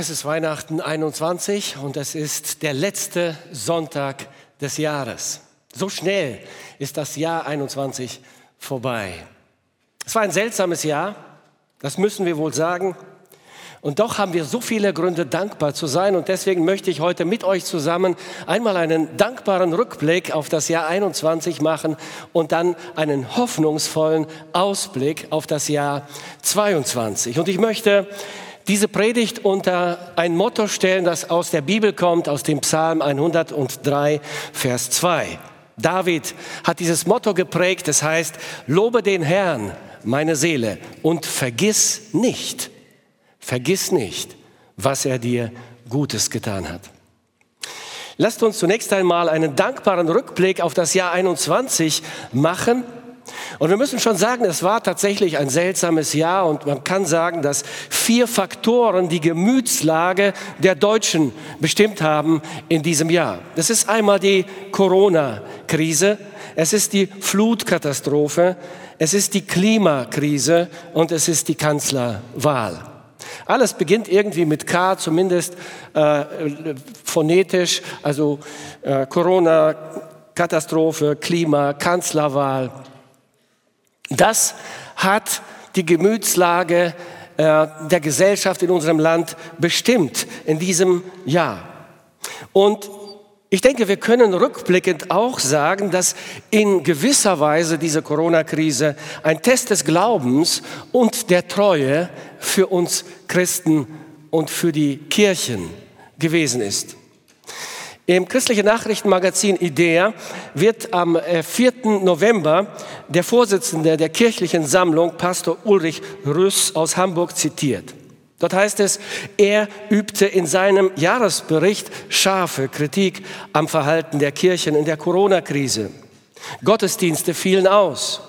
Es ist Weihnachten 21 und es ist der letzte Sonntag des Jahres. So schnell ist das Jahr 21 vorbei. Es war ein seltsames Jahr, das müssen wir wohl sagen. Und doch haben wir so viele Gründe, dankbar zu sein. Und deswegen möchte ich heute mit euch zusammen einmal einen dankbaren Rückblick auf das Jahr 21 machen und dann einen hoffnungsvollen Ausblick auf das Jahr 22. Und ich möchte diese Predigt unter ein Motto stellen, das aus der Bibel kommt, aus dem Psalm 103, Vers 2. David hat dieses Motto geprägt, das heißt, lobe den Herrn, meine Seele, und vergiss nicht, vergiss nicht, was er dir Gutes getan hat. Lasst uns zunächst einmal einen dankbaren Rückblick auf das Jahr 21 machen und wir müssen schon sagen, es war tatsächlich ein seltsames Jahr und man kann sagen, dass vier Faktoren die Gemütslage der Deutschen bestimmt haben in diesem Jahr. Das ist einmal die Corona-Krise, es ist die Flutkatastrophe, es ist die Klimakrise und es ist die Kanzlerwahl. Alles beginnt irgendwie mit K, zumindest äh, phonetisch, also äh, Corona, Katastrophe, Klima, Kanzlerwahl. Das hat die Gemütslage äh, der Gesellschaft in unserem Land bestimmt in diesem Jahr. Und ich denke, wir können rückblickend auch sagen, dass in gewisser Weise diese Corona-Krise ein Test des Glaubens und der Treue für uns Christen und für die Kirchen gewesen ist. Im christlichen Nachrichtenmagazin IDEA wird am 4. Äh, November der Vorsitzende der kirchlichen Sammlung, Pastor Ulrich Rüss aus Hamburg, zitiert. Dort heißt es, er übte in seinem Jahresbericht scharfe Kritik am Verhalten der Kirchen in der Corona-Krise. Gottesdienste fielen aus.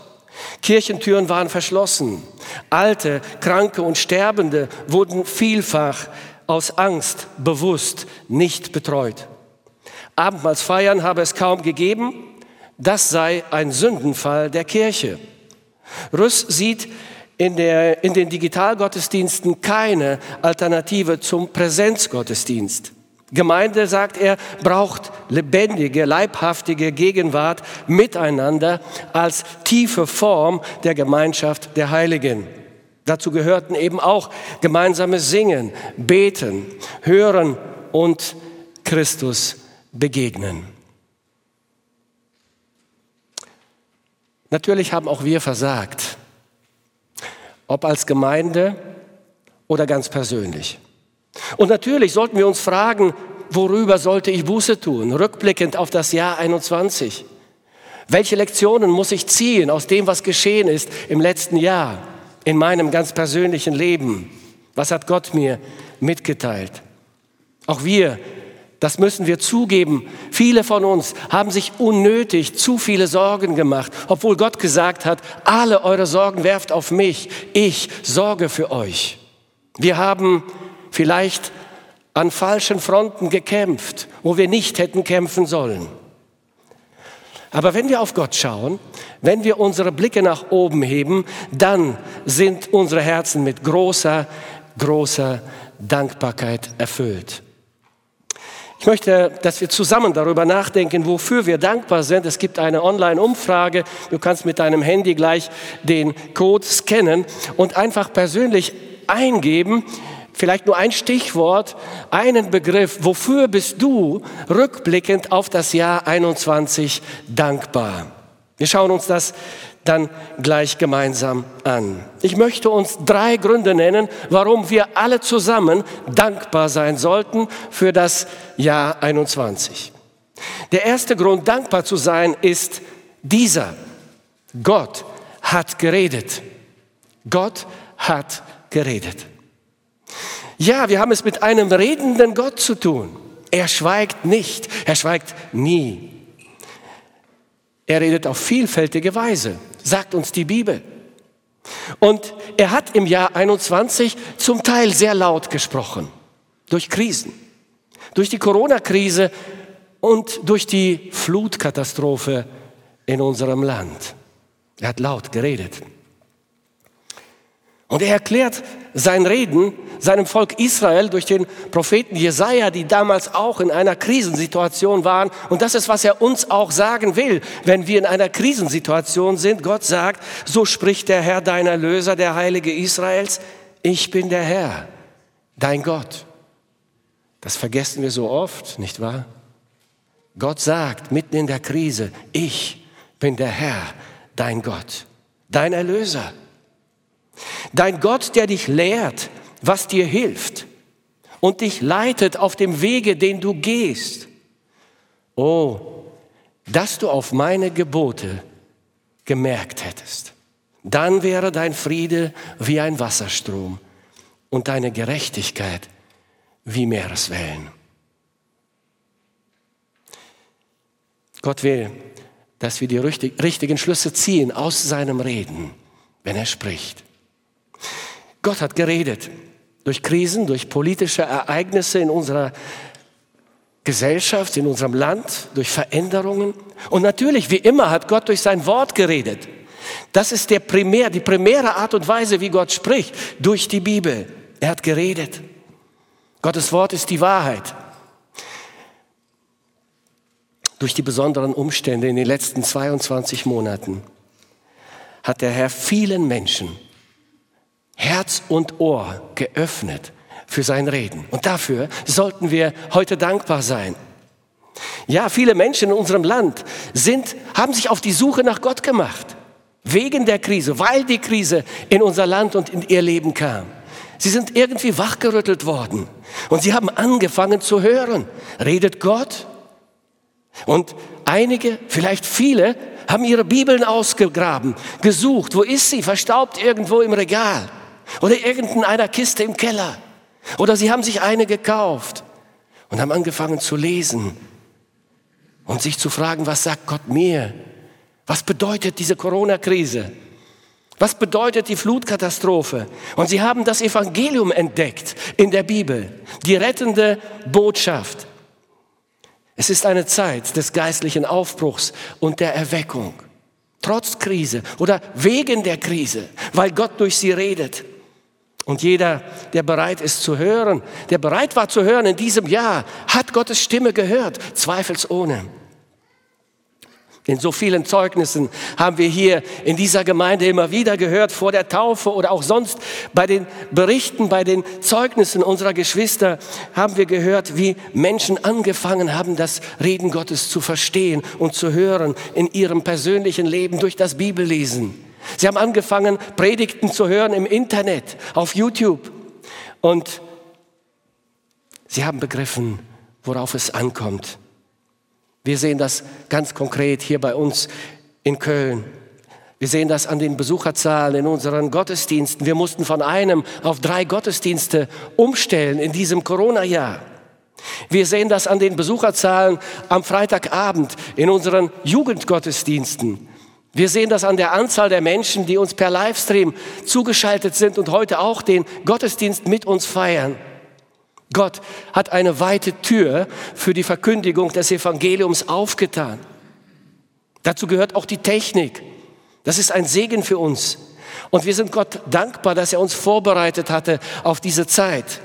Kirchentüren waren verschlossen. Alte, Kranke und Sterbende wurden vielfach aus Angst bewusst nicht betreut. Abendmahlsfeiern habe es kaum gegeben. Das sei ein Sündenfall der Kirche. Rüss sieht in, der, in den Digitalgottesdiensten keine Alternative zum Präsenzgottesdienst. Gemeinde, sagt er, braucht lebendige, leibhaftige Gegenwart miteinander als tiefe Form der Gemeinschaft der Heiligen. Dazu gehörten eben auch gemeinsames Singen, Beten, Hören und Christus begegnen. Natürlich haben auch wir versagt, ob als Gemeinde oder ganz persönlich. Und natürlich sollten wir uns fragen, worüber sollte ich Buße tun, rückblickend auf das Jahr 21. Welche Lektionen muss ich ziehen aus dem, was geschehen ist im letzten Jahr, in meinem ganz persönlichen Leben? Was hat Gott mir mitgeteilt? Auch wir das müssen wir zugeben. Viele von uns haben sich unnötig zu viele Sorgen gemacht, obwohl Gott gesagt hat, alle eure Sorgen werft auf mich. Ich sorge für euch. Wir haben vielleicht an falschen Fronten gekämpft, wo wir nicht hätten kämpfen sollen. Aber wenn wir auf Gott schauen, wenn wir unsere Blicke nach oben heben, dann sind unsere Herzen mit großer, großer Dankbarkeit erfüllt. Ich möchte, dass wir zusammen darüber nachdenken, wofür wir dankbar sind. Es gibt eine Online-Umfrage. Du kannst mit deinem Handy gleich den Code scannen und einfach persönlich eingeben, vielleicht nur ein Stichwort, einen Begriff. Wofür bist du rückblickend auf das Jahr 21 dankbar? Wir schauen uns das dann gleich gemeinsam an. Ich möchte uns drei Gründe nennen, warum wir alle zusammen dankbar sein sollten für das Jahr 21. Der erste Grund, dankbar zu sein, ist dieser. Gott hat geredet. Gott hat geredet. Ja, wir haben es mit einem redenden Gott zu tun. Er schweigt nicht, er schweigt nie. Er redet auf vielfältige Weise sagt uns die Bibel. Und er hat im Jahr 21 zum Teil sehr laut gesprochen, durch Krisen, durch die Corona-Krise und durch die Flutkatastrophe in unserem Land. Er hat laut geredet. Und er erklärt sein Reden seinem Volk Israel durch den Propheten Jesaja, die damals auch in einer Krisensituation waren. Und das ist, was er uns auch sagen will, wenn wir in einer Krisensituation sind. Gott sagt, so spricht der Herr, dein Erlöser, der Heilige Israels. Ich bin der Herr, dein Gott. Das vergessen wir so oft, nicht wahr? Gott sagt mitten in der Krise, ich bin der Herr, dein Gott, dein Erlöser. Dein Gott, der dich lehrt, was dir hilft und dich leitet auf dem Wege, den du gehst. Oh, dass du auf meine Gebote gemerkt hättest. Dann wäre dein Friede wie ein Wasserstrom und deine Gerechtigkeit wie Meereswellen. Gott will, dass wir die richtigen Schlüsse ziehen aus seinem Reden, wenn er spricht. Gott hat geredet durch Krisen, durch politische Ereignisse in unserer Gesellschaft, in unserem Land, durch Veränderungen. Und natürlich, wie immer, hat Gott durch sein Wort geredet. Das ist der primär, die primäre Art und Weise, wie Gott spricht, durch die Bibel. Er hat geredet. Gottes Wort ist die Wahrheit. Durch die besonderen Umstände in den letzten 22 Monaten hat der Herr vielen Menschen Herz und Ohr geöffnet für sein Reden. Und dafür sollten wir heute dankbar sein. Ja, viele Menschen in unserem Land sind, haben sich auf die Suche nach Gott gemacht. Wegen der Krise, weil die Krise in unser Land und in ihr Leben kam. Sie sind irgendwie wachgerüttelt worden und sie haben angefangen zu hören. Redet Gott? Und einige, vielleicht viele, haben ihre Bibeln ausgegraben, gesucht. Wo ist sie? Verstaubt irgendwo im Regal oder irgendeiner Kiste im Keller. Oder sie haben sich eine gekauft und haben angefangen zu lesen und sich zu fragen, was sagt Gott mir? Was bedeutet diese Corona-Krise? Was bedeutet die Flutkatastrophe? Und sie haben das Evangelium entdeckt in der Bibel, die rettende Botschaft. Es ist eine Zeit des geistlichen Aufbruchs und der Erweckung. Trotz Krise oder wegen der Krise, weil Gott durch sie redet. Und jeder, der bereit ist zu hören, der bereit war zu hören in diesem Jahr, hat Gottes Stimme gehört, zweifelsohne. In so vielen Zeugnissen haben wir hier in dieser Gemeinde immer wieder gehört, vor der Taufe oder auch sonst bei den Berichten, bei den Zeugnissen unserer Geschwister haben wir gehört, wie Menschen angefangen haben, das Reden Gottes zu verstehen und zu hören in ihrem persönlichen Leben durch das Bibellesen. Sie haben angefangen, Predigten zu hören im Internet, auf YouTube. Und sie haben begriffen, worauf es ankommt. Wir sehen das ganz konkret hier bei uns in Köln. Wir sehen das an den Besucherzahlen in unseren Gottesdiensten. Wir mussten von einem auf drei Gottesdienste umstellen in diesem Corona-Jahr. Wir sehen das an den Besucherzahlen am Freitagabend in unseren Jugendgottesdiensten. Wir sehen das an der Anzahl der Menschen, die uns per Livestream zugeschaltet sind und heute auch den Gottesdienst mit uns feiern. Gott hat eine weite Tür für die Verkündigung des Evangeliums aufgetan. Dazu gehört auch die Technik. Das ist ein Segen für uns. Und wir sind Gott dankbar, dass er uns vorbereitet hatte auf diese Zeit.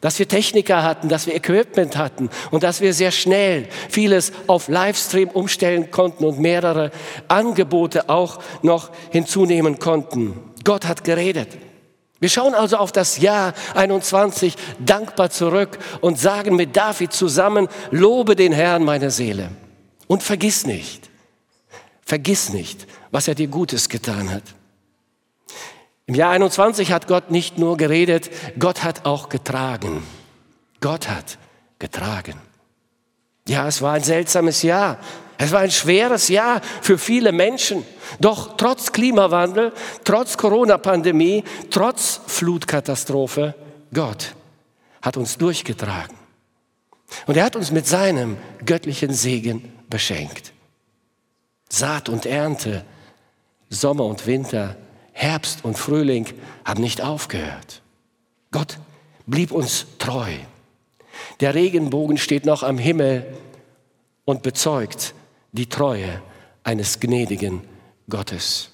Dass wir Techniker hatten, dass wir Equipment hatten und dass wir sehr schnell vieles auf Livestream umstellen konnten und mehrere Angebote auch noch hinzunehmen konnten. Gott hat geredet. Wir schauen also auf das Jahr 21 dankbar zurück und sagen mit David zusammen, lobe den Herrn meine Seele. Und vergiss nicht, vergiss nicht, was er dir Gutes getan hat. Im Jahr 21 hat Gott nicht nur geredet, Gott hat auch getragen. Gott hat getragen. Ja, es war ein seltsames Jahr. Es war ein schweres Jahr für viele Menschen. Doch trotz Klimawandel, trotz Corona-Pandemie, trotz Flutkatastrophe, Gott hat uns durchgetragen. Und er hat uns mit seinem göttlichen Segen beschenkt. Saat und Ernte, Sommer und Winter, Herbst und Frühling haben nicht aufgehört. Gott blieb uns treu. Der Regenbogen steht noch am Himmel und bezeugt, die Treue eines gnädigen Gottes.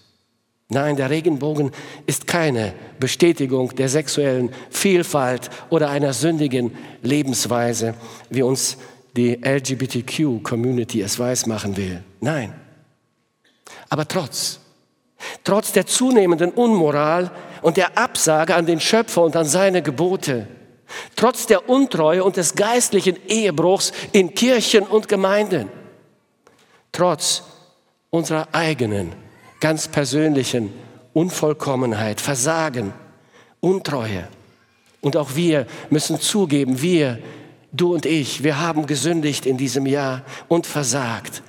Nein, der Regenbogen ist keine Bestätigung der sexuellen Vielfalt oder einer sündigen Lebensweise, wie uns die LGBTQ-Community es weismachen will. Nein. Aber trotz, trotz der zunehmenden Unmoral und der Absage an den Schöpfer und an seine Gebote, trotz der Untreue und des geistlichen Ehebruchs in Kirchen und Gemeinden, trotz unserer eigenen ganz persönlichen Unvollkommenheit, Versagen, Untreue. Und auch wir müssen zugeben, wir, du und ich, wir haben gesündigt in diesem Jahr und versagt.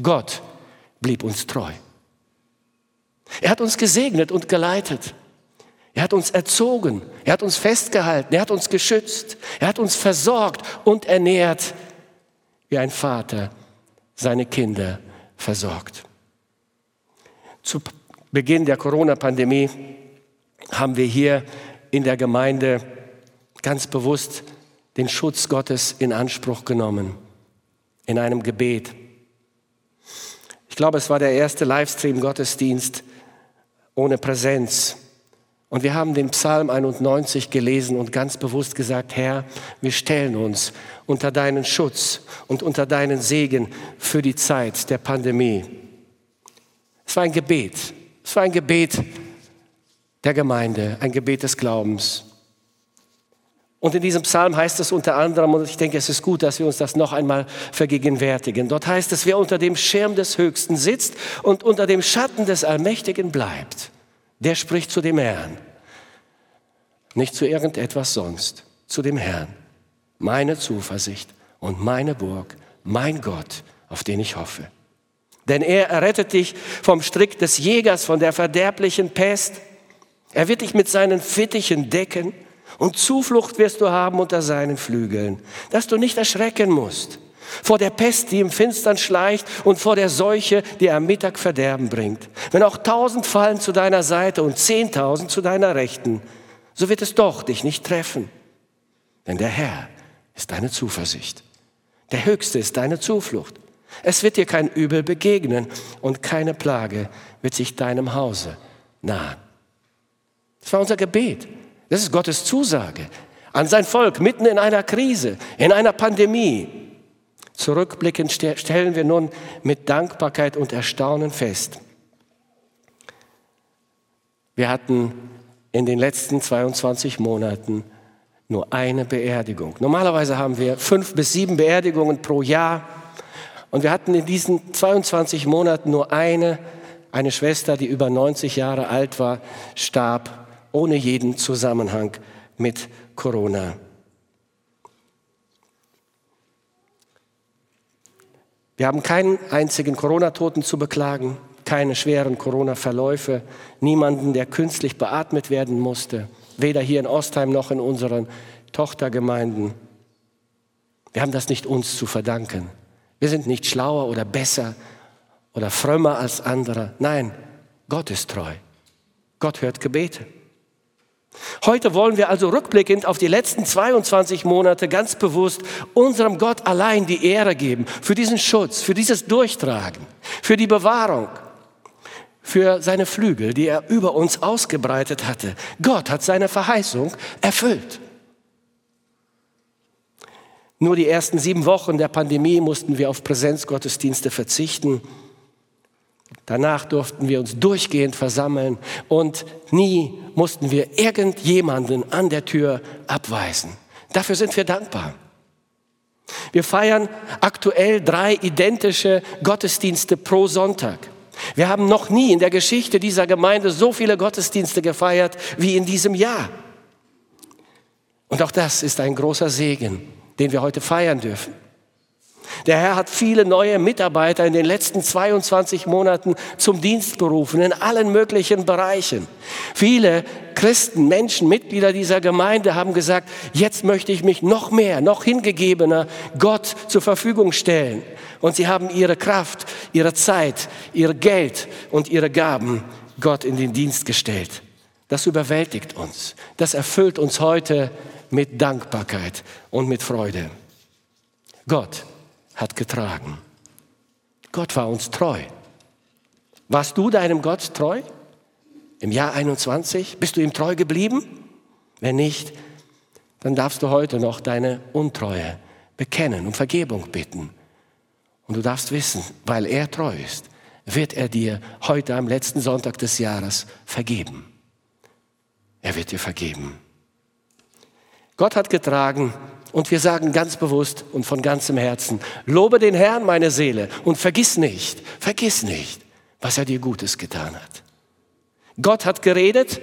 Gott blieb uns treu. Er hat uns gesegnet und geleitet. Er hat uns erzogen, er hat uns festgehalten, er hat uns geschützt, er hat uns versorgt und ernährt, wie ein Vater seine Kinder versorgt. Zu Beginn der Corona-Pandemie haben wir hier in der Gemeinde ganz bewusst den Schutz Gottes in Anspruch genommen, in einem Gebet. Ich glaube, es war der erste Livestream-Gottesdienst ohne Präsenz. Und wir haben den Psalm 91 gelesen und ganz bewusst gesagt, Herr, wir stellen uns unter deinen Schutz und unter deinen Segen für die Zeit der Pandemie. Es war ein Gebet. Es war ein Gebet der Gemeinde, ein Gebet des Glaubens. Und in diesem Psalm heißt es unter anderem, und ich denke, es ist gut, dass wir uns das noch einmal vergegenwärtigen. Dort heißt es, wer unter dem Schirm des Höchsten sitzt und unter dem Schatten des Allmächtigen bleibt, der spricht zu dem Herrn. Nicht zu irgendetwas sonst, zu dem Herrn. Meine Zuversicht und meine Burg, mein Gott, auf den ich hoffe. Denn er errettet dich vom Strick des Jägers, von der verderblichen Pest. Er wird dich mit seinen Fittichen decken und Zuflucht wirst du haben unter seinen Flügeln, dass du nicht erschrecken musst vor der Pest, die im Finstern schleicht und vor der Seuche, die am Mittag Verderben bringt. Wenn auch tausend fallen zu deiner Seite und zehntausend zu deiner Rechten, so wird es doch dich nicht treffen. Denn der Herr ist deine Zuversicht. Der Höchste ist deine Zuflucht. Es wird dir kein Übel begegnen und keine Plage wird sich deinem Hause nahen. Das war unser Gebet. Das ist Gottes Zusage an sein Volk mitten in einer Krise, in einer Pandemie. Zurückblickend stellen wir nun mit Dankbarkeit und Erstaunen fest. Wir hatten in den letzten 22 Monaten nur eine Beerdigung. Normalerweise haben wir fünf bis sieben Beerdigungen pro Jahr. Und wir hatten in diesen 22 Monaten nur eine, eine Schwester, die über 90 Jahre alt war, starb ohne jeden Zusammenhang mit Corona. Wir haben keinen einzigen Corona-Toten zu beklagen, keine schweren Corona-Verläufe, niemanden, der künstlich beatmet werden musste, weder hier in Ostheim noch in unseren Tochtergemeinden. Wir haben das nicht uns zu verdanken. Wir sind nicht schlauer oder besser oder frömmer als andere. Nein, Gott ist treu. Gott hört Gebete. Heute wollen wir also rückblickend auf die letzten 22 Monate ganz bewusst unserem Gott allein die Ehre geben für diesen Schutz, für dieses Durchtragen, für die Bewahrung, für seine Flügel, die er über uns ausgebreitet hatte. Gott hat seine Verheißung erfüllt. Nur die ersten sieben Wochen der Pandemie mussten wir auf Präsenzgottesdienste verzichten. Danach durften wir uns durchgehend versammeln und nie mussten wir irgendjemanden an der Tür abweisen. Dafür sind wir dankbar. Wir feiern aktuell drei identische Gottesdienste pro Sonntag. Wir haben noch nie in der Geschichte dieser Gemeinde so viele Gottesdienste gefeiert wie in diesem Jahr. Und auch das ist ein großer Segen den wir heute feiern dürfen. Der Herr hat viele neue Mitarbeiter in den letzten 22 Monaten zum Dienst berufen, in allen möglichen Bereichen. Viele Christen, Menschen, Mitglieder dieser Gemeinde haben gesagt, jetzt möchte ich mich noch mehr, noch hingegebener Gott zur Verfügung stellen. Und sie haben ihre Kraft, ihre Zeit, ihr Geld und ihre Gaben Gott in den Dienst gestellt. Das überwältigt uns. Das erfüllt uns heute mit Dankbarkeit und mit Freude. Gott hat getragen. Gott war uns treu. Warst du deinem Gott treu? im Jahr 21? Bist du ihm treu geblieben? Wenn nicht, dann darfst du heute noch deine Untreue bekennen und Vergebung bitten. Und du darfst wissen, weil er treu ist, wird er dir heute am letzten Sonntag des Jahres vergeben. Er wird dir vergeben. Gott hat getragen und wir sagen ganz bewusst und von ganzem Herzen, lobe den Herrn, meine Seele, und vergiss nicht, vergiss nicht, was er dir Gutes getan hat. Gott hat geredet,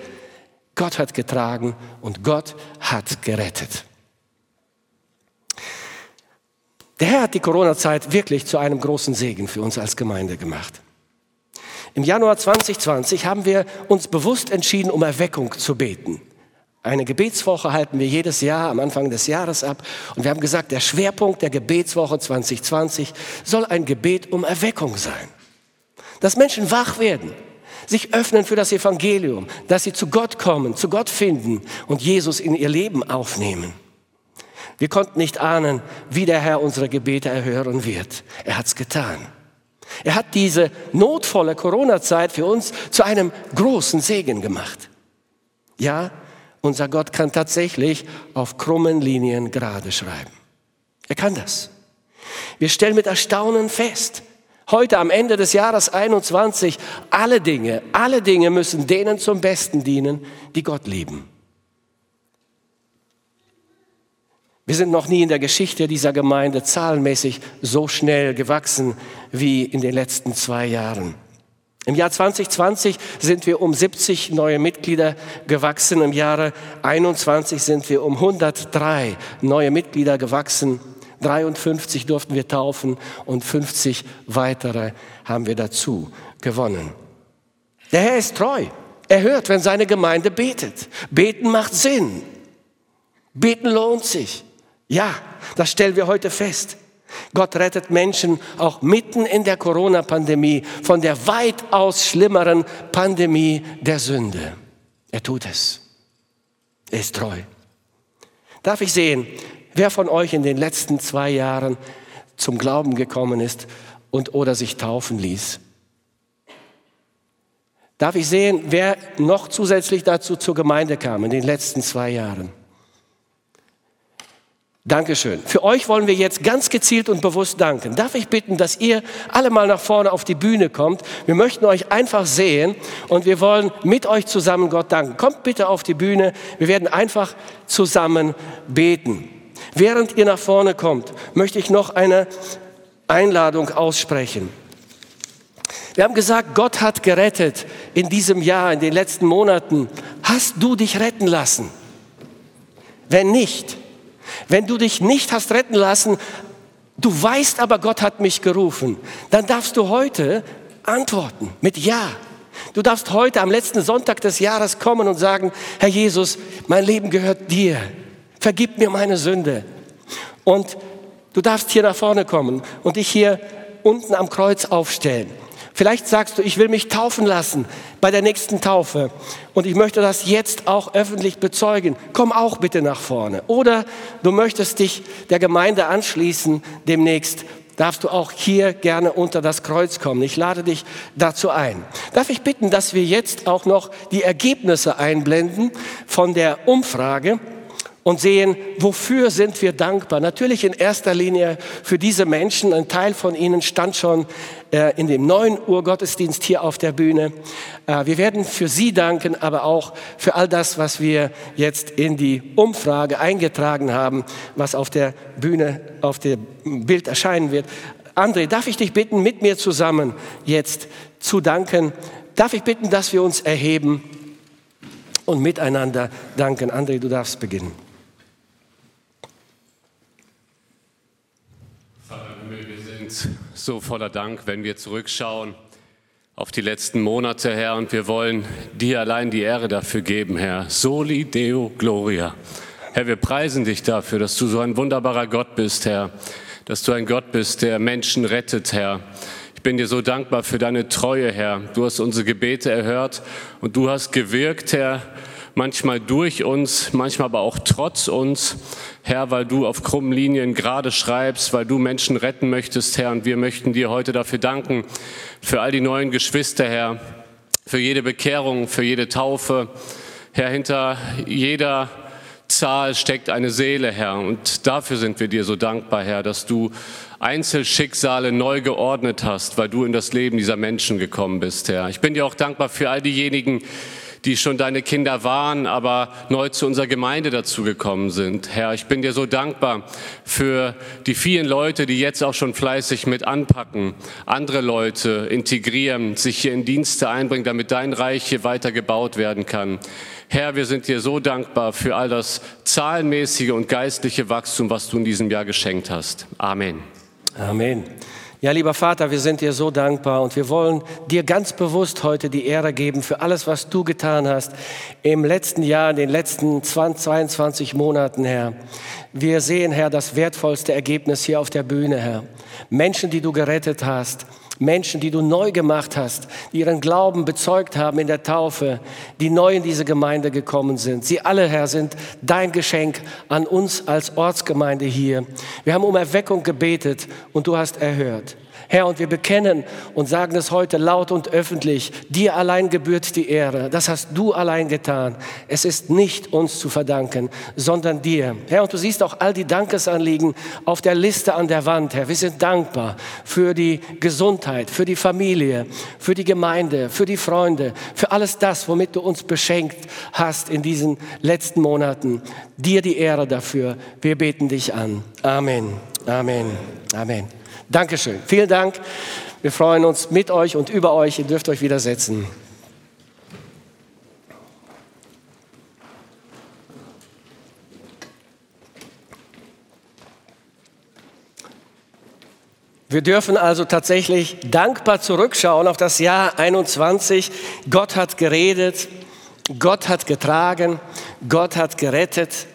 Gott hat getragen und Gott hat gerettet. Der Herr hat die Corona-Zeit wirklich zu einem großen Segen für uns als Gemeinde gemacht. Im Januar 2020 haben wir uns bewusst entschieden, um Erweckung zu beten. Eine Gebetswoche halten wir jedes Jahr am Anfang des Jahres ab. Und wir haben gesagt, der Schwerpunkt der Gebetswoche 2020 soll ein Gebet um Erweckung sein. Dass Menschen wach werden, sich öffnen für das Evangelium, dass sie zu Gott kommen, zu Gott finden und Jesus in ihr Leben aufnehmen. Wir konnten nicht ahnen, wie der Herr unsere Gebete erhören wird. Er hat's getan. Er hat diese notvolle Corona-Zeit für uns zu einem großen Segen gemacht. Ja, unser Gott kann tatsächlich auf krummen Linien gerade schreiben. Er kann das. Wir stellen mit Erstaunen fest, heute am Ende des Jahres 21, alle Dinge, alle Dinge müssen denen zum Besten dienen, die Gott lieben. Wir sind noch nie in der Geschichte dieser Gemeinde zahlenmäßig so schnell gewachsen wie in den letzten zwei Jahren. Im Jahr 2020 sind wir um 70 neue Mitglieder gewachsen. Im Jahre 21 sind wir um 103 neue Mitglieder gewachsen. 53 durften wir taufen und 50 weitere haben wir dazu gewonnen. Der Herr ist treu. Er hört, wenn seine Gemeinde betet. Beten macht Sinn. Beten lohnt sich. Ja, das stellen wir heute fest. Gott rettet Menschen auch mitten in der Corona-Pandemie von der weitaus schlimmeren Pandemie der Sünde. Er tut es. Er ist treu. Darf ich sehen, wer von euch in den letzten zwei Jahren zum Glauben gekommen ist und oder sich taufen ließ? Darf ich sehen, wer noch zusätzlich dazu zur Gemeinde kam in den letzten zwei Jahren? Dankeschön. Für euch wollen wir jetzt ganz gezielt und bewusst danken. Darf ich bitten, dass ihr alle mal nach vorne auf die Bühne kommt? Wir möchten euch einfach sehen und wir wollen mit euch zusammen Gott danken. Kommt bitte auf die Bühne. Wir werden einfach zusammen beten. Während ihr nach vorne kommt, möchte ich noch eine Einladung aussprechen. Wir haben gesagt, Gott hat gerettet in diesem Jahr, in den letzten Monaten. Hast du dich retten lassen? Wenn nicht, wenn du dich nicht hast retten lassen, du weißt aber, Gott hat mich gerufen, dann darfst du heute antworten mit Ja. Du darfst heute am letzten Sonntag des Jahres kommen und sagen, Herr Jesus, mein Leben gehört dir. Vergib mir meine Sünde. Und du darfst hier nach vorne kommen und dich hier unten am Kreuz aufstellen. Vielleicht sagst du, ich will mich taufen lassen bei der nächsten Taufe und ich möchte das jetzt auch öffentlich bezeugen. Komm auch bitte nach vorne. Oder du möchtest dich der Gemeinde anschließen demnächst darfst du auch hier gerne unter das Kreuz kommen. Ich lade dich dazu ein. Darf ich bitten, dass wir jetzt auch noch die Ergebnisse einblenden von der Umfrage? Und sehen, wofür sind wir dankbar. Natürlich in erster Linie für diese Menschen. Ein Teil von ihnen stand schon äh, in dem neuen Urgottesdienst hier auf der Bühne. Äh, wir werden für sie danken, aber auch für all das, was wir jetzt in die Umfrage eingetragen haben, was auf der Bühne, auf dem Bild erscheinen wird. André, darf ich dich bitten, mit mir zusammen jetzt zu danken? Darf ich bitten, dass wir uns erheben und miteinander danken? André, du darfst beginnen. So voller Dank, wenn wir zurückschauen auf die letzten Monate, Herr, und wir wollen dir allein die Ehre dafür geben, Herr. Soli Deo Gloria. Herr, wir preisen dich dafür, dass du so ein wunderbarer Gott bist, Herr, dass du ein Gott bist, der Menschen rettet, Herr. Ich bin dir so dankbar für deine Treue, Herr. Du hast unsere Gebete erhört und du hast gewirkt, Herr, manchmal durch uns, manchmal aber auch trotz uns. Herr, weil du auf krummen Linien gerade schreibst, weil du Menschen retten möchtest, Herr. Und wir möchten dir heute dafür danken, für all die neuen Geschwister, Herr, für jede Bekehrung, für jede Taufe. Herr, hinter jeder Zahl steckt eine Seele, Herr. Und dafür sind wir dir so dankbar, Herr, dass du Einzelschicksale neu geordnet hast, weil du in das Leben dieser Menschen gekommen bist, Herr. Ich bin dir auch dankbar für all diejenigen, die schon deine Kinder waren, aber neu zu unserer Gemeinde dazugekommen sind. Herr, ich bin dir so dankbar für die vielen Leute, die jetzt auch schon fleißig mit anpacken, andere Leute integrieren, sich hier in Dienste einbringen, damit dein Reich hier weiter gebaut werden kann. Herr, wir sind dir so dankbar für all das zahlenmäßige und geistliche Wachstum, was du in diesem Jahr geschenkt hast. Amen. Amen. Ja, lieber Vater, wir sind dir so dankbar und wir wollen dir ganz bewusst heute die Ehre geben für alles, was du getan hast im letzten Jahr, in den letzten 20, 22 Monaten, Herr. Wir sehen, Herr, das wertvollste Ergebnis hier auf der Bühne, Herr. Menschen, die du gerettet hast, Menschen, die du neu gemacht hast, die ihren Glauben bezeugt haben in der Taufe, die neu in diese Gemeinde gekommen sind. Sie alle, Herr, sind dein Geschenk an uns als Ortsgemeinde hier. Wir haben um Erweckung gebetet und du hast erhört. Herr, und wir bekennen und sagen es heute laut und öffentlich, dir allein gebührt die Ehre. Das hast du allein getan. Es ist nicht uns zu verdanken, sondern dir. Herr, und du siehst auch all die Dankesanliegen auf der Liste an der Wand, Herr. Wir sind dankbar für die Gesundheit, für die Familie, für die Gemeinde, für die Freunde, für alles das, womit du uns beschenkt hast in diesen letzten Monaten. Dir die Ehre dafür. Wir beten dich an. Amen. Amen. Amen. Dankeschön. Vielen Dank. Wir freuen uns mit euch und über euch. Ihr dürft euch wieder setzen. Wir dürfen also tatsächlich dankbar zurückschauen auf das Jahr 21. Gott hat geredet, Gott hat getragen, Gott hat gerettet.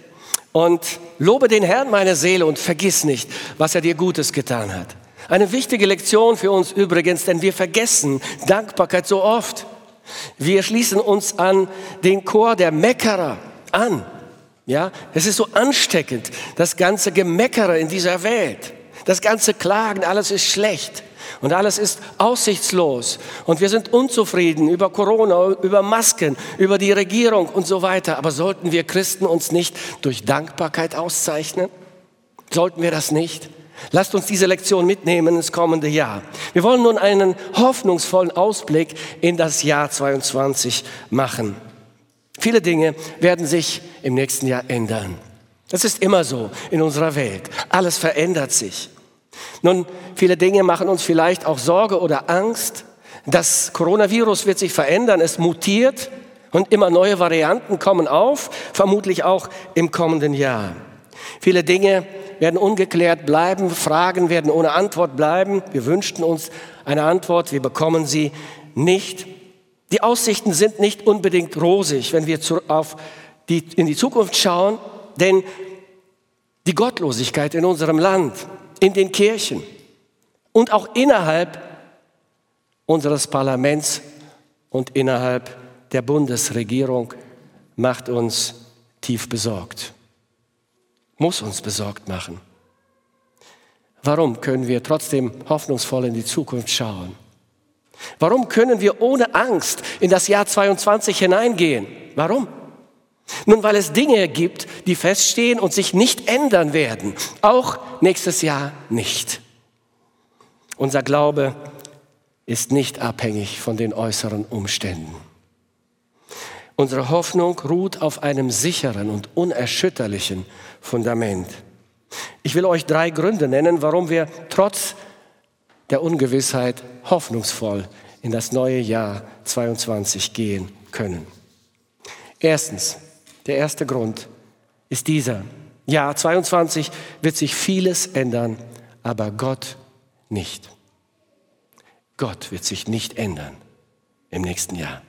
Und lobe den Herrn, meine Seele, und vergiss nicht, was er dir Gutes getan hat. Eine wichtige Lektion für uns übrigens, denn wir vergessen Dankbarkeit so oft. Wir schließen uns an den Chor der Meckerer an. Ja, es ist so ansteckend, das ganze Gemeckere in dieser Welt. Das ganze Klagen, alles ist schlecht und alles ist aussichtslos und wir sind unzufrieden über Corona, über Masken, über die Regierung und so weiter. Aber sollten wir Christen uns nicht durch Dankbarkeit auszeichnen? Sollten wir das nicht? Lasst uns diese Lektion mitnehmen ins kommende Jahr. Wir wollen nun einen hoffnungsvollen Ausblick in das Jahr 22 machen. Viele Dinge werden sich im nächsten Jahr ändern. Das ist immer so in unserer Welt. Alles verändert sich. Nun, viele Dinge machen uns vielleicht auch Sorge oder Angst. Das Coronavirus wird sich verändern, es mutiert und immer neue Varianten kommen auf, vermutlich auch im kommenden Jahr. Viele Dinge werden ungeklärt bleiben, Fragen werden ohne Antwort bleiben. Wir wünschten uns eine Antwort, wir bekommen sie nicht. Die Aussichten sind nicht unbedingt rosig, wenn wir auf die, in die Zukunft schauen, denn die Gottlosigkeit in unserem Land, in den Kirchen und auch innerhalb unseres Parlaments und innerhalb der Bundesregierung macht uns tief besorgt muss uns besorgt machen. Warum können wir trotzdem hoffnungsvoll in die Zukunft schauen? Warum können wir ohne Angst in das Jahr 22 hineingehen? Warum? Nun, weil es Dinge gibt, die feststehen und sich nicht ändern werden. Auch nächstes Jahr nicht. Unser Glaube ist nicht abhängig von den äußeren Umständen. Unsere Hoffnung ruht auf einem sicheren und unerschütterlichen Fundament. Ich will euch drei Gründe nennen, warum wir trotz der Ungewissheit hoffnungsvoll in das neue Jahr 22 gehen können. Erstens, der erste Grund ist dieser. Jahr 22 wird sich vieles ändern, aber Gott nicht. Gott wird sich nicht ändern im nächsten Jahr.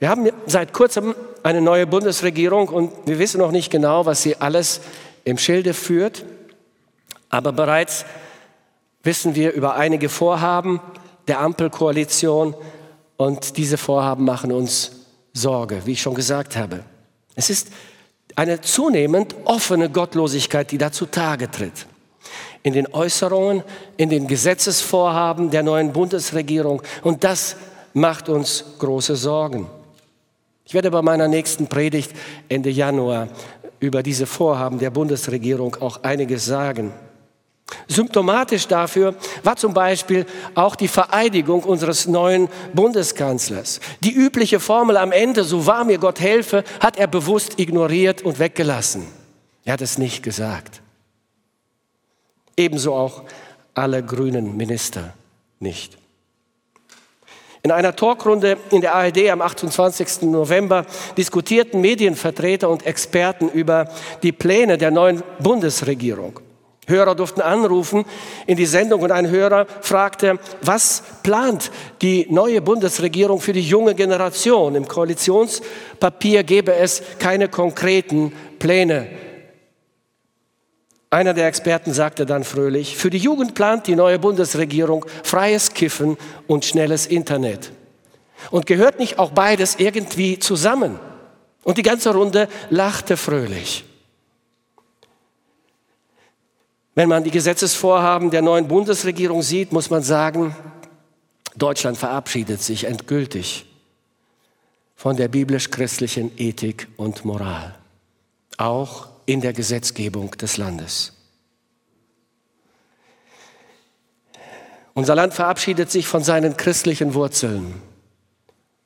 Wir haben seit kurzem eine neue Bundesregierung und wir wissen noch nicht genau, was sie alles im Schilde führt. Aber bereits wissen wir über einige Vorhaben der Ampelkoalition und diese Vorhaben machen uns Sorge, wie ich schon gesagt habe. Es ist eine zunehmend offene Gottlosigkeit, die da zutage tritt. In den Äußerungen, in den Gesetzesvorhaben der neuen Bundesregierung. Und das macht uns große Sorgen. Ich werde bei meiner nächsten Predigt Ende Januar über diese Vorhaben der Bundesregierung auch einiges sagen. Symptomatisch dafür war zum Beispiel auch die Vereidigung unseres neuen Bundeskanzlers. Die übliche Formel am Ende, so wahr mir Gott helfe, hat er bewusst ignoriert und weggelassen. Er hat es nicht gesagt. Ebenso auch alle grünen Minister nicht. In einer Talkrunde in der ARD am 28. November diskutierten Medienvertreter und Experten über die Pläne der neuen Bundesregierung. Hörer durften anrufen in die Sendung und ein Hörer fragte, was plant die neue Bundesregierung für die junge Generation? Im Koalitionspapier gäbe es keine konkreten Pläne. Einer der Experten sagte dann fröhlich, für die Jugend plant die neue Bundesregierung freies Kiffen und schnelles Internet. Und gehört nicht auch beides irgendwie zusammen? Und die ganze Runde lachte fröhlich. Wenn man die Gesetzesvorhaben der neuen Bundesregierung sieht, muss man sagen, Deutschland verabschiedet sich endgültig von der biblisch-christlichen Ethik und Moral, auch in der Gesetzgebung des Landes. Unser Land verabschiedet sich von seinen christlichen Wurzeln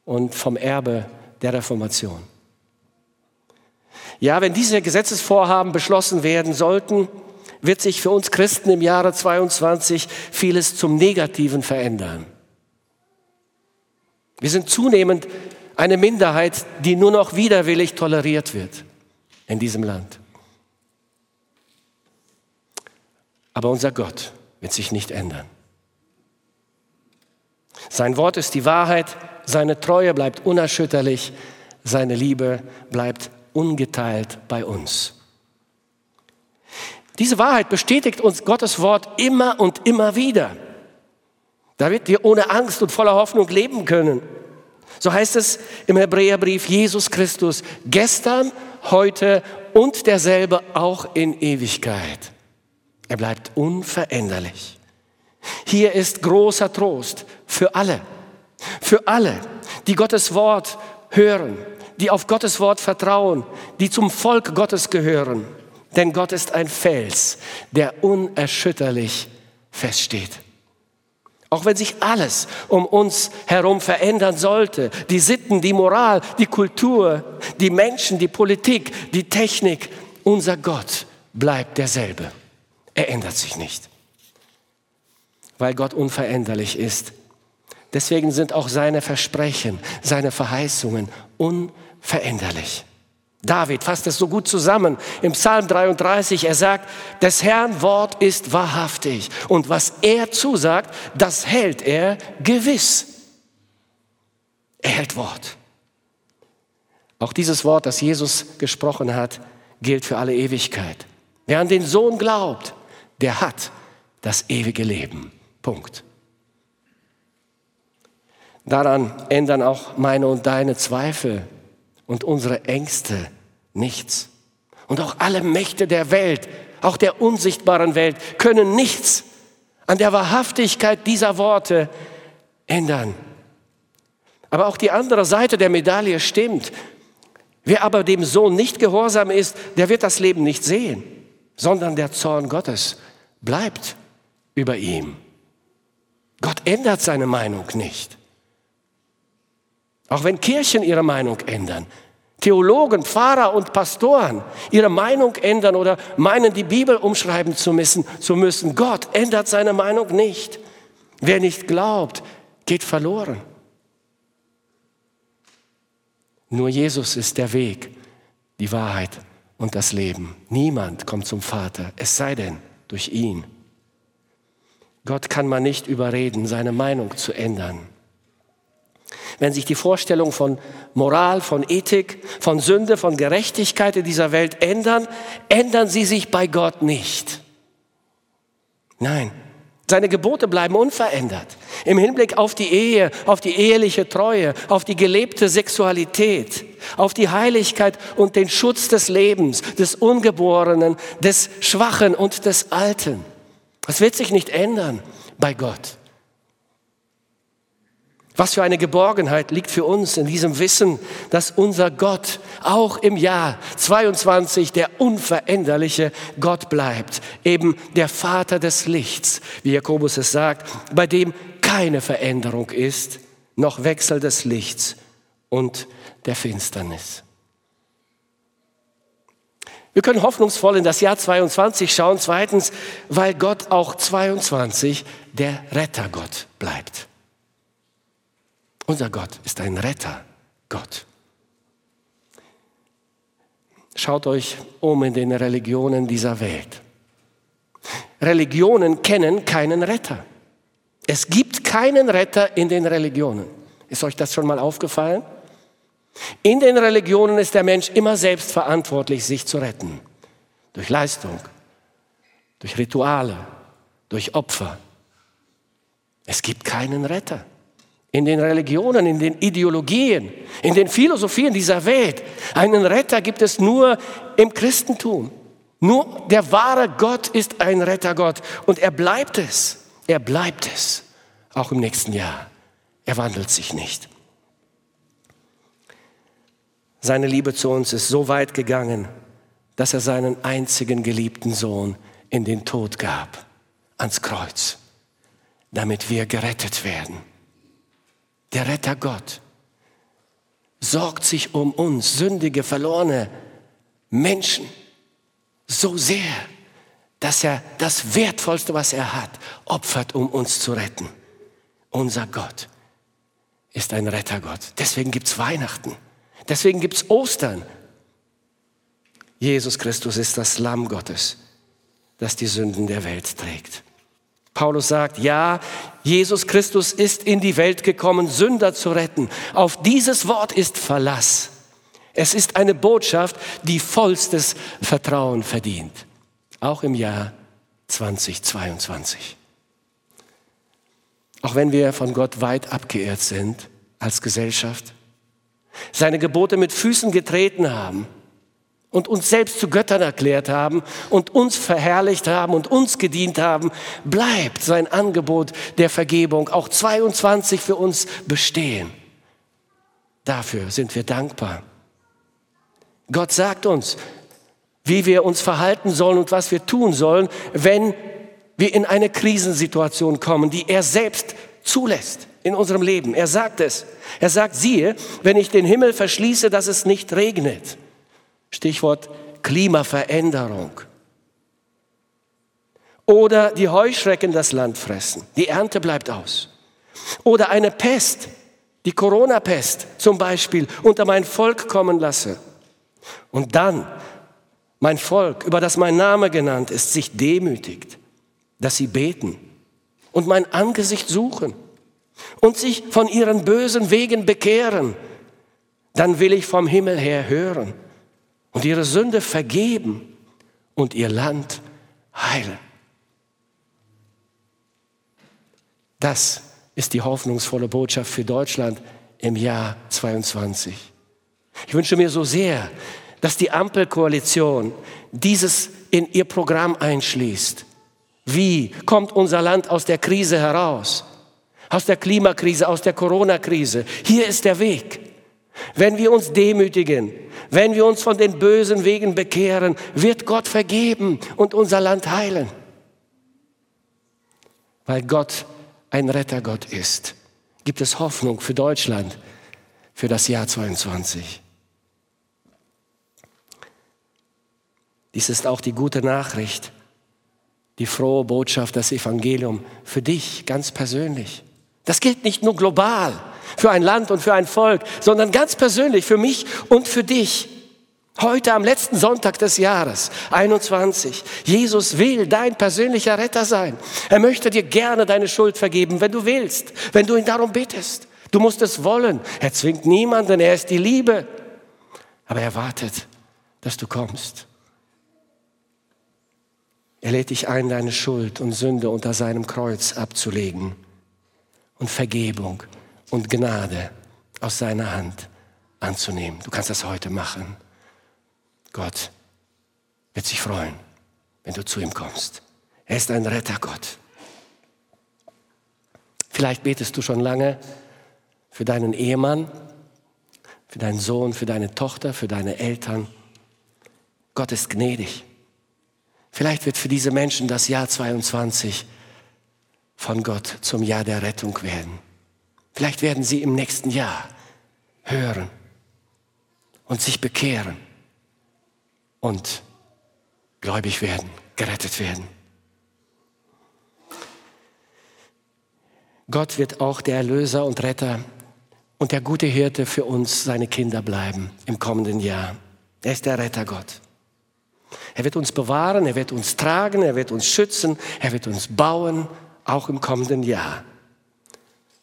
und vom Erbe der Reformation. Ja, wenn diese Gesetzesvorhaben beschlossen werden sollten, wird sich für uns Christen im Jahre 22 vieles zum Negativen verändern. Wir sind zunehmend eine Minderheit, die nur noch widerwillig toleriert wird in diesem Land. Aber unser Gott wird sich nicht ändern. Sein Wort ist die Wahrheit, seine Treue bleibt unerschütterlich, seine Liebe bleibt ungeteilt bei uns. Diese Wahrheit bestätigt uns Gottes Wort immer und immer wieder, damit wir ohne Angst und voller Hoffnung leben können. So heißt es im Hebräerbrief Jesus Christus, gestern, heute und derselbe auch in Ewigkeit. Er bleibt unveränderlich. Hier ist großer Trost für alle, für alle, die Gottes Wort hören, die auf Gottes Wort vertrauen, die zum Volk Gottes gehören. Denn Gott ist ein Fels, der unerschütterlich feststeht. Auch wenn sich alles um uns herum verändern sollte, die Sitten, die Moral, die Kultur, die Menschen, die Politik, die Technik, unser Gott bleibt derselbe. Er ändert sich nicht, weil Gott unveränderlich ist. Deswegen sind auch seine Versprechen, seine Verheißungen unveränderlich. David fasst es so gut zusammen im Psalm 33. Er sagt, des Herrn Wort ist wahrhaftig und was er zusagt, das hält er gewiss. Er hält Wort. Auch dieses Wort, das Jesus gesprochen hat, gilt für alle Ewigkeit. Wer an den Sohn glaubt, der hat das ewige Leben. Punkt. Daran ändern auch meine und deine Zweifel und unsere Ängste nichts. Und auch alle Mächte der Welt, auch der unsichtbaren Welt, können nichts an der Wahrhaftigkeit dieser Worte ändern. Aber auch die andere Seite der Medaille stimmt. Wer aber dem Sohn nicht gehorsam ist, der wird das Leben nicht sehen, sondern der Zorn Gottes bleibt über ihm. Gott ändert seine Meinung nicht. Auch wenn Kirchen ihre Meinung ändern, Theologen, Pfarrer und Pastoren ihre Meinung ändern oder meinen, die Bibel umschreiben zu müssen, zu müssen. Gott ändert seine Meinung nicht. Wer nicht glaubt, geht verloren. Nur Jesus ist der Weg, die Wahrheit und das Leben. Niemand kommt zum Vater, es sei denn durch ihn. Gott kann man nicht überreden, seine Meinung zu ändern. Wenn sich die Vorstellungen von Moral, von Ethik, von Sünde, von Gerechtigkeit in dieser Welt ändern, ändern sie sich bei Gott nicht. Nein, seine Gebote bleiben unverändert. Im Hinblick auf die Ehe, auf die eheliche Treue, auf die gelebte Sexualität, auf die Heiligkeit und den Schutz des Lebens, des Ungeborenen, des Schwachen und des Alten. Das wird sich nicht ändern bei Gott. Was für eine Geborgenheit liegt für uns in diesem Wissen, dass unser Gott auch im Jahr 22 der unveränderliche Gott bleibt, eben der Vater des Lichts, wie Jakobus es sagt, bei dem keine Veränderung ist, noch Wechsel des Lichts und der Finsternis. Wir können hoffnungsvoll in das Jahr 22 schauen, zweitens, weil Gott auch 22 der Rettergott bleibt. Unser Gott ist ein Rettergott. Schaut euch um in den Religionen dieser Welt. Religionen kennen keinen Retter. Es gibt keinen Retter in den Religionen. Ist euch das schon mal aufgefallen? In den Religionen ist der Mensch immer selbst verantwortlich, sich zu retten. Durch Leistung, durch Rituale, durch Opfer. Es gibt keinen Retter. In den Religionen, in den Ideologien, in den Philosophien dieser Welt. Einen Retter gibt es nur im Christentum. Nur der wahre Gott ist ein Rettergott und er bleibt es. Er bleibt es. Auch im nächsten Jahr. Er wandelt sich nicht. Seine Liebe zu uns ist so weit gegangen, dass er seinen einzigen geliebten Sohn in den Tod gab, ans Kreuz, damit wir gerettet werden. Der Retter Gott sorgt sich um uns, sündige, verlorene Menschen, so sehr, dass er das Wertvollste, was er hat, opfert, um uns zu retten. Unser Gott ist ein Rettergott. Deswegen gibt es Weihnachten. Deswegen gibt es Ostern. Jesus Christus ist das Lamm Gottes, das die Sünden der Welt trägt. Paulus sagt, ja, Jesus Christus ist in die Welt gekommen, Sünder zu retten. Auf dieses Wort ist Verlass. Es ist eine Botschaft, die vollstes Vertrauen verdient. Auch im Jahr 2022. Auch wenn wir von Gott weit abgeehrt sind als Gesellschaft, seine Gebote mit Füßen getreten haben und uns selbst zu Göttern erklärt haben und uns verherrlicht haben und uns gedient haben, bleibt sein Angebot der Vergebung auch 22 für uns bestehen. Dafür sind wir dankbar. Gott sagt uns, wie wir uns verhalten sollen und was wir tun sollen, wenn wir in eine Krisensituation kommen, die er selbst zulässt in unserem Leben. Er sagt es. Er sagt, siehe, wenn ich den Himmel verschließe, dass es nicht regnet. Stichwort Klimaveränderung. Oder die Heuschrecken das Land fressen. Die Ernte bleibt aus. Oder eine Pest, die Corona-Pest zum Beispiel, unter mein Volk kommen lasse. Und dann mein Volk, über das mein Name genannt ist, sich demütigt, dass sie beten und mein Angesicht suchen und sich von ihren bösen Wegen bekehren, dann will ich vom Himmel her hören und ihre Sünde vergeben und ihr Land heilen. Das ist die hoffnungsvolle Botschaft für Deutschland im Jahr 22. Ich wünsche mir so sehr, dass die Ampelkoalition dieses in ihr Programm einschließt. Wie kommt unser Land aus der Krise heraus? Aus der Klimakrise, aus der Corona-Krise. Hier ist der Weg. Wenn wir uns demütigen, wenn wir uns von den bösen Wegen bekehren, wird Gott vergeben und unser Land heilen. Weil Gott ein Rettergott ist, gibt es Hoffnung für Deutschland für das Jahr 22. Dies ist auch die gute Nachricht, die frohe Botschaft, das Evangelium für dich ganz persönlich. Das gilt nicht nur global für ein Land und für ein Volk, sondern ganz persönlich für mich und für dich. Heute am letzten Sonntag des Jahres 21. Jesus will dein persönlicher Retter sein. Er möchte dir gerne deine Schuld vergeben, wenn du willst, wenn du ihn darum bittest. Du musst es wollen. Er zwingt niemanden, er ist die Liebe. Aber er wartet, dass du kommst. Er lädt dich ein, deine Schuld und Sünde unter seinem Kreuz abzulegen und Vergebung und Gnade aus seiner Hand anzunehmen. Du kannst das heute machen. Gott wird sich freuen, wenn du zu ihm kommst. Er ist ein Rettergott. Vielleicht betest du schon lange für deinen Ehemann, für deinen Sohn, für deine Tochter, für deine Eltern. Gott ist gnädig. Vielleicht wird für diese Menschen das Jahr 22 von Gott zum Jahr der Rettung werden. Vielleicht werden sie im nächsten Jahr hören und sich bekehren und gläubig werden, gerettet werden. Gott wird auch der Erlöser und Retter und der gute Hirte für uns, seine Kinder bleiben im kommenden Jahr. Er ist der Retter Gott. Er wird uns bewahren, er wird uns tragen, er wird uns schützen, er wird uns bauen, auch im kommenden Jahr.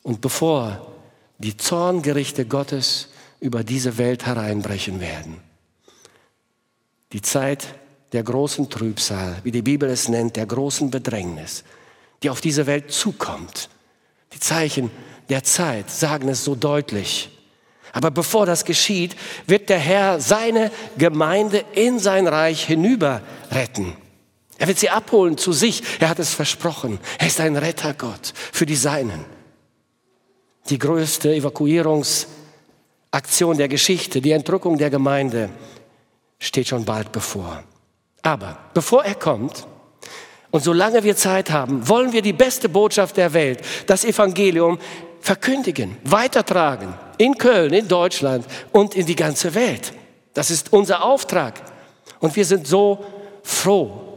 Und bevor die Zorngerichte Gottes über diese Welt hereinbrechen werden, die Zeit der großen Trübsal, wie die Bibel es nennt, der großen Bedrängnis, die auf diese Welt zukommt. Die Zeichen der Zeit sagen es so deutlich. Aber bevor das geschieht, wird der Herr seine Gemeinde in sein Reich hinüber retten. Er wird sie abholen zu sich. Er hat es versprochen. Er ist ein Rettergott für die Seinen. Die größte Evakuierungsaktion der Geschichte, die Entrückung der Gemeinde, steht schon bald bevor. Aber bevor er kommt, und solange wir Zeit haben, wollen wir die beste Botschaft der Welt, das Evangelium, verkündigen, weitertragen. In Köln, in Deutschland und in die ganze Welt. Das ist unser Auftrag. Und wir sind so froh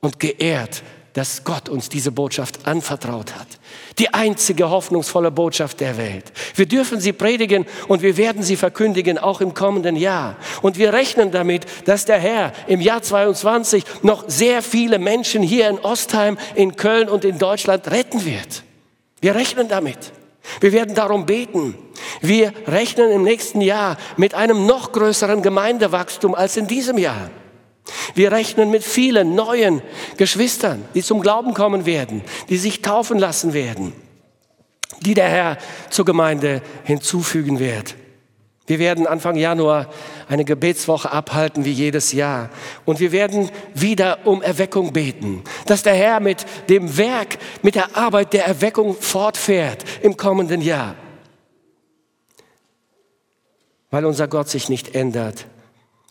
und geehrt, dass Gott uns diese Botschaft anvertraut hat. Die einzige hoffnungsvolle Botschaft der Welt. Wir dürfen sie predigen und wir werden sie verkündigen, auch im kommenden Jahr. Und wir rechnen damit, dass der Herr im Jahr 22 noch sehr viele Menschen hier in Ostheim, in Köln und in Deutschland retten wird. Wir rechnen damit. Wir werden darum beten. Wir rechnen im nächsten Jahr mit einem noch größeren Gemeindewachstum als in diesem Jahr. Wir rechnen mit vielen neuen Geschwistern, die zum Glauben kommen werden, die sich taufen lassen werden, die der Herr zur Gemeinde hinzufügen wird. Wir werden Anfang Januar eine Gebetswoche abhalten wie jedes Jahr. Und wir werden wieder um Erweckung beten, dass der Herr mit dem Werk, mit der Arbeit der Erweckung fortfährt im kommenden Jahr. Weil unser Gott sich nicht ändert,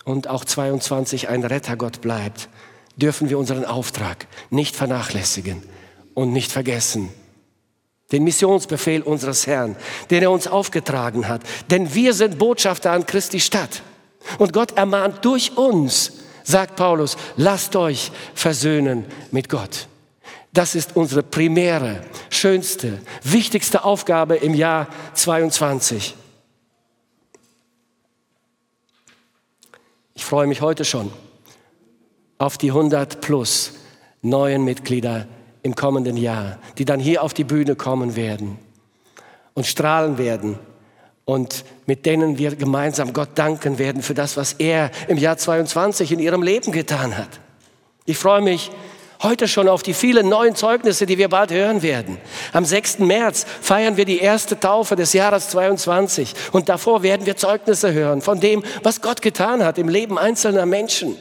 und auch 22 ein Rettergott bleibt, dürfen wir unseren Auftrag nicht vernachlässigen und nicht vergessen. Den Missionsbefehl unseres Herrn, den er uns aufgetragen hat. Denn wir sind Botschafter an Christi Stadt. Und Gott ermahnt durch uns, sagt Paulus, lasst euch versöhnen mit Gott. Das ist unsere primäre, schönste, wichtigste Aufgabe im Jahr 22. Ich freue mich heute schon auf die 100 plus neuen Mitglieder im kommenden Jahr, die dann hier auf die Bühne kommen werden und strahlen werden und mit denen wir gemeinsam Gott danken werden für das, was er im Jahr 22 in ihrem Leben getan hat. Ich freue mich heute schon auf die vielen neuen Zeugnisse, die wir bald hören werden. Am 6. März feiern wir die erste Taufe des Jahres 22 und davor werden wir Zeugnisse hören von dem, was Gott getan hat im Leben einzelner Menschen.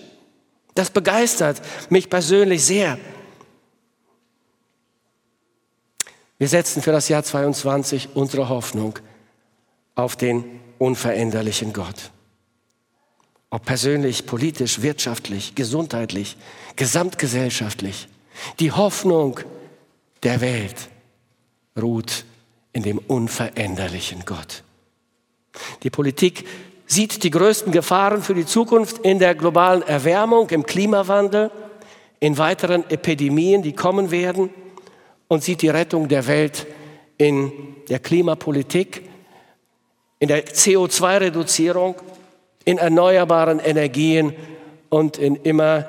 Das begeistert mich persönlich sehr. Wir setzen für das Jahr 22 unsere Hoffnung auf den unveränderlichen Gott. Ob persönlich, politisch, wirtschaftlich, gesundheitlich, gesamtgesellschaftlich. Die Hoffnung der Welt ruht in dem unveränderlichen Gott. Die Politik sieht die größten Gefahren für die Zukunft in der globalen Erwärmung, im Klimawandel, in weiteren Epidemien, die kommen werden und sieht die Rettung der Welt in der Klimapolitik, in der CO2-Reduzierung in erneuerbaren Energien und in immer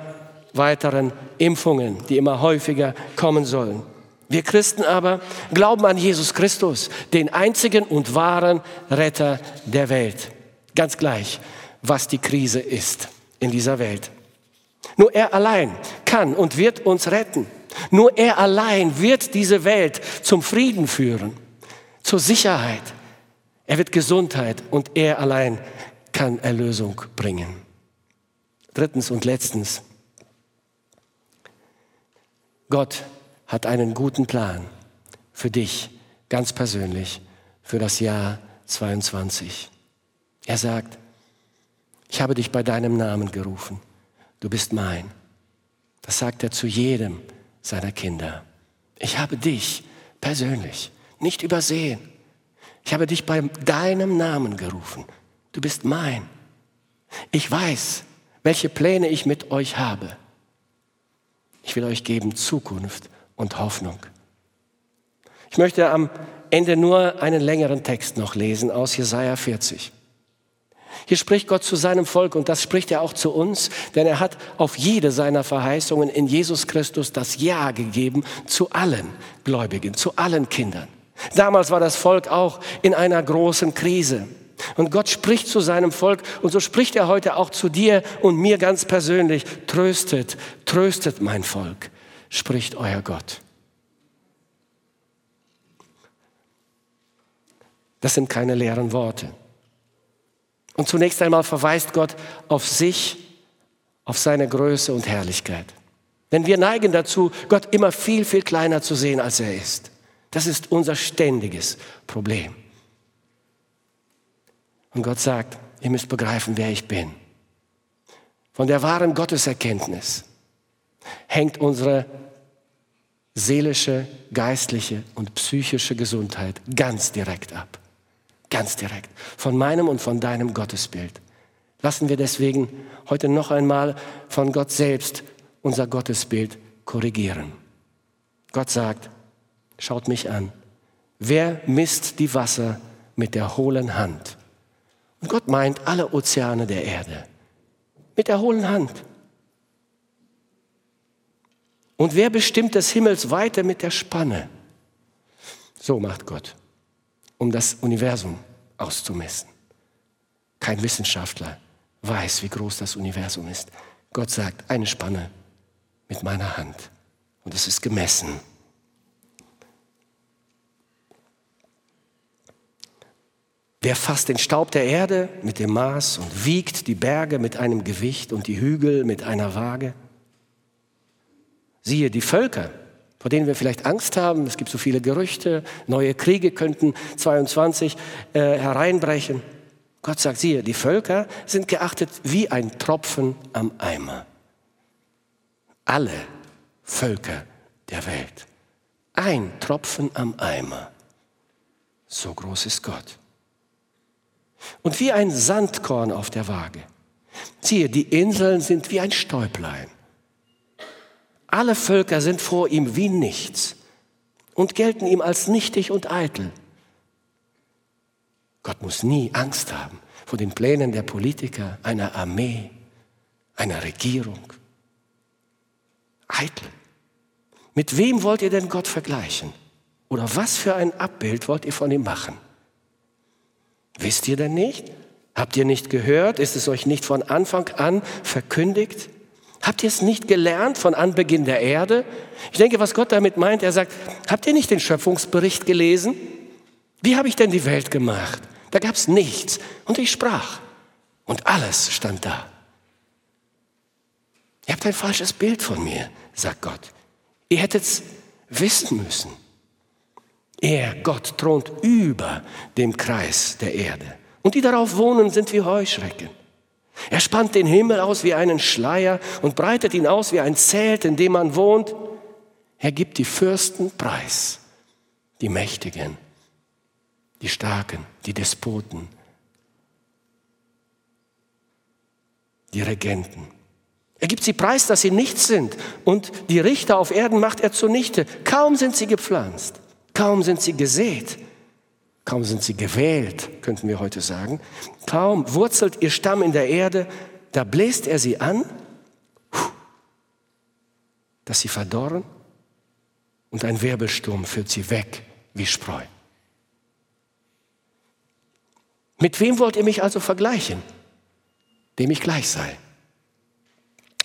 weiteren Impfungen, die immer häufiger kommen sollen. Wir Christen aber glauben an Jesus Christus, den einzigen und wahren Retter der Welt. Ganz gleich, was die Krise ist in dieser Welt. Nur er allein kann und wird uns retten. Nur er allein wird diese Welt zum Frieden führen, zur Sicherheit. Er wird Gesundheit und er allein kann Erlösung bringen. Drittens und letztens, Gott hat einen guten Plan für dich ganz persönlich für das Jahr 22. Er sagt, ich habe dich bei deinem Namen gerufen, du bist mein. Das sagt er zu jedem seiner Kinder. Ich habe dich persönlich nicht übersehen. Ich habe dich bei deinem Namen gerufen. Du bist mein. Ich weiß, welche Pläne ich mit euch habe. Ich will euch geben Zukunft und Hoffnung. Ich möchte am Ende nur einen längeren Text noch lesen aus Jesaja 40. Hier spricht Gott zu seinem Volk und das spricht er auch zu uns, denn er hat auf jede seiner Verheißungen in Jesus Christus das Ja gegeben zu allen Gläubigen, zu allen Kindern. Damals war das Volk auch in einer großen Krise. Und Gott spricht zu seinem Volk und so spricht er heute auch zu dir und mir ganz persönlich. Tröstet, tröstet mein Volk, spricht euer Gott. Das sind keine leeren Worte. Und zunächst einmal verweist Gott auf sich, auf seine Größe und Herrlichkeit. Denn wir neigen dazu, Gott immer viel, viel kleiner zu sehen, als er ist. Das ist unser ständiges Problem. Und Gott sagt, ihr müsst begreifen, wer ich bin. Von der wahren Gotteserkenntnis hängt unsere seelische, geistliche und psychische Gesundheit ganz direkt ab. Ganz direkt. Von meinem und von deinem Gottesbild. Lassen wir deswegen heute noch einmal von Gott selbst unser Gottesbild korrigieren. Gott sagt, schaut mich an. Wer misst die Wasser mit der hohlen Hand? Und Gott meint alle Ozeane der Erde. Mit der hohlen Hand. Und wer bestimmt des Himmels Weite mit der Spanne? So macht Gott um das Universum auszumessen. Kein Wissenschaftler weiß, wie groß das Universum ist. Gott sagt, eine Spanne mit meiner Hand. Und es ist gemessen. Wer fasst den Staub der Erde mit dem Maß und wiegt die Berge mit einem Gewicht und die Hügel mit einer Waage? Siehe, die Völker vor denen wir vielleicht Angst haben. Es gibt so viele Gerüchte, neue Kriege könnten 22 äh, hereinbrechen. Gott sagt, siehe, die Völker sind geachtet wie ein Tropfen am Eimer. Alle Völker der Welt. Ein Tropfen am Eimer. So groß ist Gott. Und wie ein Sandkorn auf der Waage. Siehe, die Inseln sind wie ein Stäublein. Alle Völker sind vor ihm wie nichts und gelten ihm als nichtig und eitel. Gott muss nie Angst haben vor den Plänen der Politiker, einer Armee, einer Regierung. Eitel. Mit wem wollt ihr denn Gott vergleichen? Oder was für ein Abbild wollt ihr von ihm machen? Wisst ihr denn nicht? Habt ihr nicht gehört? Ist es euch nicht von Anfang an verkündigt? Habt ihr es nicht gelernt von Anbeginn der Erde? Ich denke, was Gott damit meint, er sagt, habt ihr nicht den Schöpfungsbericht gelesen? Wie habe ich denn die Welt gemacht? Da gab es nichts. Und ich sprach. Und alles stand da. Ihr habt ein falsches Bild von mir, sagt Gott. Ihr hättet es wissen müssen. Er, Gott, thront über dem Kreis der Erde. Und die darauf wohnen, sind wie Heuschrecken. Er spannt den Himmel aus wie einen Schleier und breitet ihn aus wie ein Zelt, in dem man wohnt. Er gibt die Fürsten preis, die Mächtigen, die Starken, die Despoten, die Regenten. Er gibt sie preis, dass sie nichts sind. Und die Richter auf Erden macht er zunichte. Kaum sind sie gepflanzt, kaum sind sie gesät, Kaum sind sie gewählt, könnten wir heute sagen. Kaum wurzelt ihr Stamm in der Erde, da bläst er sie an, dass sie verdorren und ein Wirbelsturm führt sie weg wie Spreu. Mit wem wollt ihr mich also vergleichen? Dem ich gleich sei.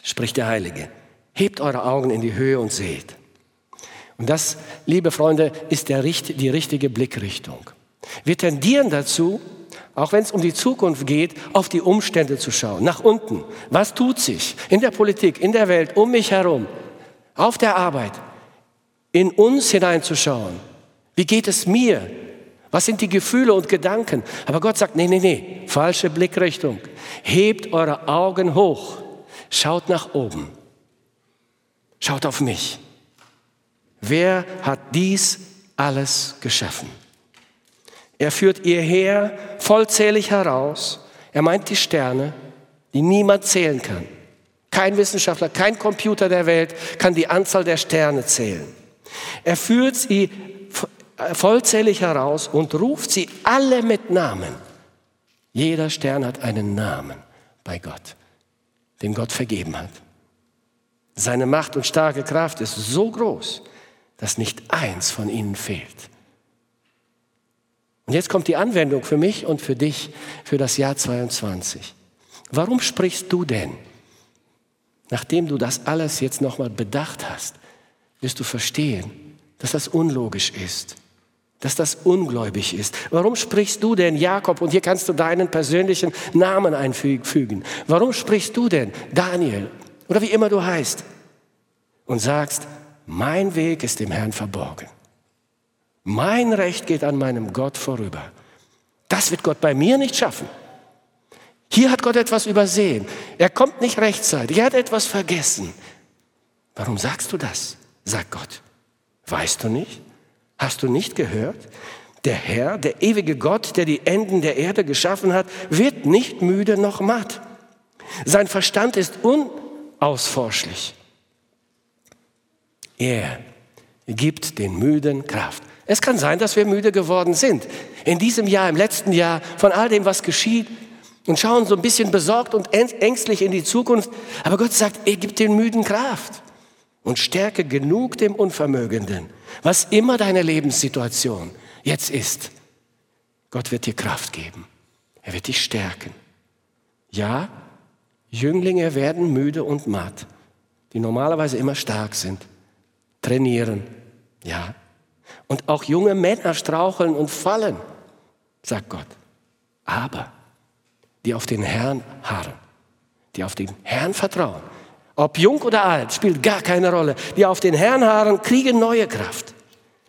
Spricht der Heilige. Hebt eure Augen in die Höhe und seht. Und das, liebe Freunde, ist der, die richtige Blickrichtung. Wir tendieren dazu, auch wenn es um die Zukunft geht, auf die Umstände zu schauen, nach unten. Was tut sich in der Politik, in der Welt, um mich herum, auf der Arbeit, in uns hineinzuschauen. Wie geht es mir? Was sind die Gefühle und Gedanken? Aber Gott sagt, nee, nee, nee, falsche Blickrichtung. Hebt eure Augen hoch. Schaut nach oben. Schaut auf mich. Wer hat dies alles geschaffen? Er führt ihr Heer vollzählig heraus. Er meint die Sterne, die niemand zählen kann. Kein Wissenschaftler, kein Computer der Welt kann die Anzahl der Sterne zählen. Er führt sie vollzählig heraus und ruft sie alle mit Namen. Jeder Stern hat einen Namen bei Gott, den Gott vergeben hat. Seine Macht und starke Kraft ist so groß, dass nicht eins von ihnen fehlt. Und jetzt kommt die Anwendung für mich und für dich für das Jahr 22. Warum sprichst du denn, nachdem du das alles jetzt nochmal bedacht hast, wirst du verstehen, dass das unlogisch ist, dass das ungläubig ist. Warum sprichst du denn Jakob und hier kannst du deinen persönlichen Namen einfügen? Warum sprichst du denn Daniel oder wie immer du heißt und sagst, mein Weg ist dem Herrn verborgen. Mein Recht geht an meinem Gott vorüber. Das wird Gott bei mir nicht schaffen. Hier hat Gott etwas übersehen. Er kommt nicht rechtzeitig. Er hat etwas vergessen. Warum sagst du das? sagt Gott. Weißt du nicht? Hast du nicht gehört? Der Herr, der ewige Gott, der die Enden der Erde geschaffen hat, wird nicht müde noch matt. Sein Verstand ist unausforschlich. Er gibt den Müden Kraft. Es kann sein, dass wir müde geworden sind. In diesem Jahr, im letzten Jahr, von all dem, was geschieht und schauen so ein bisschen besorgt und ängstlich in die Zukunft. Aber Gott sagt, er gibt den Müden Kraft und Stärke genug dem Unvermögenden. Was immer deine Lebenssituation jetzt ist, Gott wird dir Kraft geben. Er wird dich stärken. Ja, Jünglinge werden müde und matt, die normalerweise immer stark sind. Trainieren, ja, und auch junge Männer straucheln und fallen, sagt Gott. Aber die auf den Herrn harren, die auf den Herrn vertrauen, ob jung oder alt, spielt gar keine Rolle, die auf den Herrn harren, kriegen neue Kraft.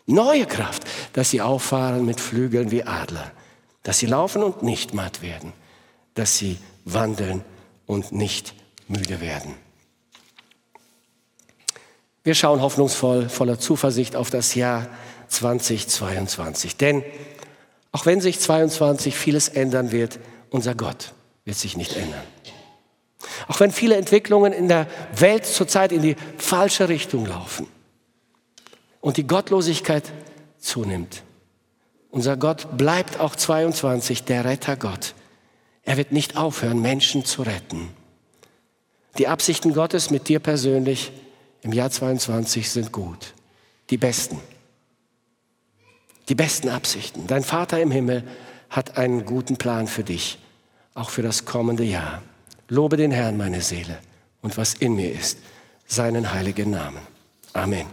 Neue Kraft, dass sie auffahren mit Flügeln wie Adler, dass sie laufen und nicht matt werden, dass sie wandeln und nicht müde werden. Wir schauen hoffnungsvoll, voller Zuversicht auf das Jahr 2022. Denn auch wenn sich 2022 vieles ändern wird, unser Gott wird sich nicht ändern. Auch wenn viele Entwicklungen in der Welt zurzeit in die falsche Richtung laufen und die Gottlosigkeit zunimmt, unser Gott bleibt auch 22 der Rettergott. Er wird nicht aufhören, Menschen zu retten. Die Absichten Gottes mit dir persönlich im Jahr 22 sind gut, die besten die besten Absichten. Dein Vater im Himmel hat einen guten Plan für dich, auch für das kommende Jahr. Lobe den Herrn, meine Seele, und was in mir ist, seinen heiligen Namen. Amen.